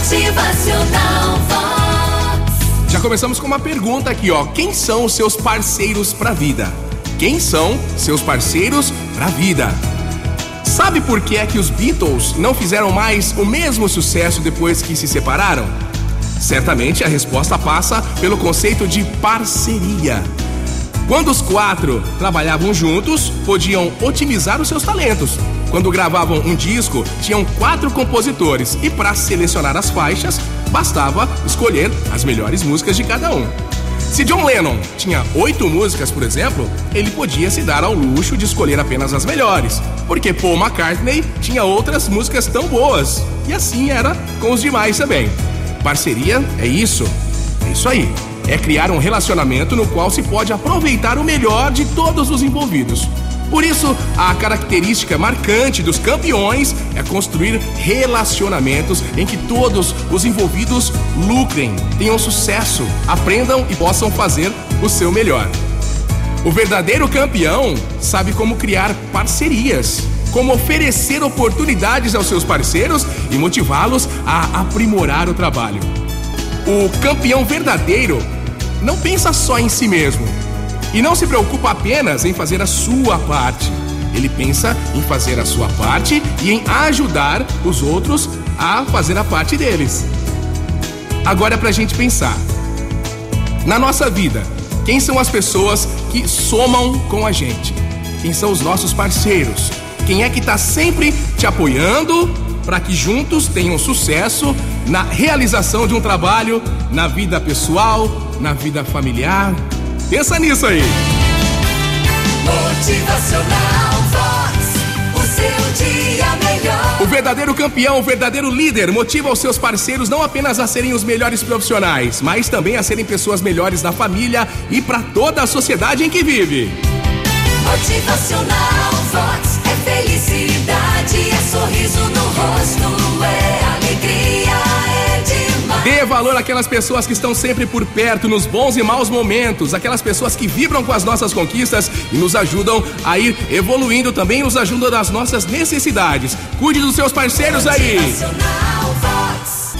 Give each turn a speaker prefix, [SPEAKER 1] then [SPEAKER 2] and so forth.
[SPEAKER 1] Motivacional.
[SPEAKER 2] Já começamos com uma pergunta aqui, ó. Quem são os seus parceiros pra vida? Quem são seus parceiros pra vida? Sabe por que é que os Beatles não fizeram mais o mesmo sucesso depois que se separaram? Certamente a resposta passa pelo conceito de parceria. Quando os quatro trabalhavam juntos, podiam otimizar os seus talentos. Quando gravavam um disco, tinham quatro compositores e para selecionar as faixas, bastava escolher as melhores músicas de cada um. Se John Lennon tinha oito músicas, por exemplo, ele podia se dar ao luxo de escolher apenas as melhores, porque Paul McCartney tinha outras músicas tão boas. E assim era com os demais também. Parceria é isso. É isso aí é criar um relacionamento no qual se pode aproveitar o melhor de todos os envolvidos. Por isso, a característica marcante dos campeões é construir relacionamentos em que todos os envolvidos lucrem, tenham sucesso, aprendam e possam fazer o seu melhor. O verdadeiro campeão sabe como criar parcerias, como oferecer oportunidades aos seus parceiros e motivá-los a aprimorar o trabalho. O campeão verdadeiro não pensa só em si mesmo e não se preocupa apenas em fazer a sua parte. Ele pensa em fazer a sua parte e em ajudar os outros a fazer a parte deles. Agora é pra gente pensar. Na nossa vida, quem são as pessoas que somam com a gente? Quem são os nossos parceiros? Quem é que está sempre te apoiando para que juntos tenham sucesso na realização de um trabalho, na vida pessoal, na vida familiar. Pensa nisso aí.
[SPEAKER 1] Motivacional Vox, o seu dia melhor.
[SPEAKER 2] O verdadeiro campeão, o verdadeiro líder, motiva os seus parceiros não apenas a serem os melhores profissionais, mas também a serem pessoas melhores na família e para toda a sociedade em que vive.
[SPEAKER 1] Motivacional Vox sorriso no rosto, é alegria, é demais.
[SPEAKER 2] Dê valor àquelas pessoas que estão sempre por perto nos bons e maus momentos, aquelas pessoas que vibram com as nossas conquistas e nos ajudam a ir evoluindo também, nos ajudam nas nossas necessidades. Cuide dos seus parceiros aí.
[SPEAKER 1] Motivacional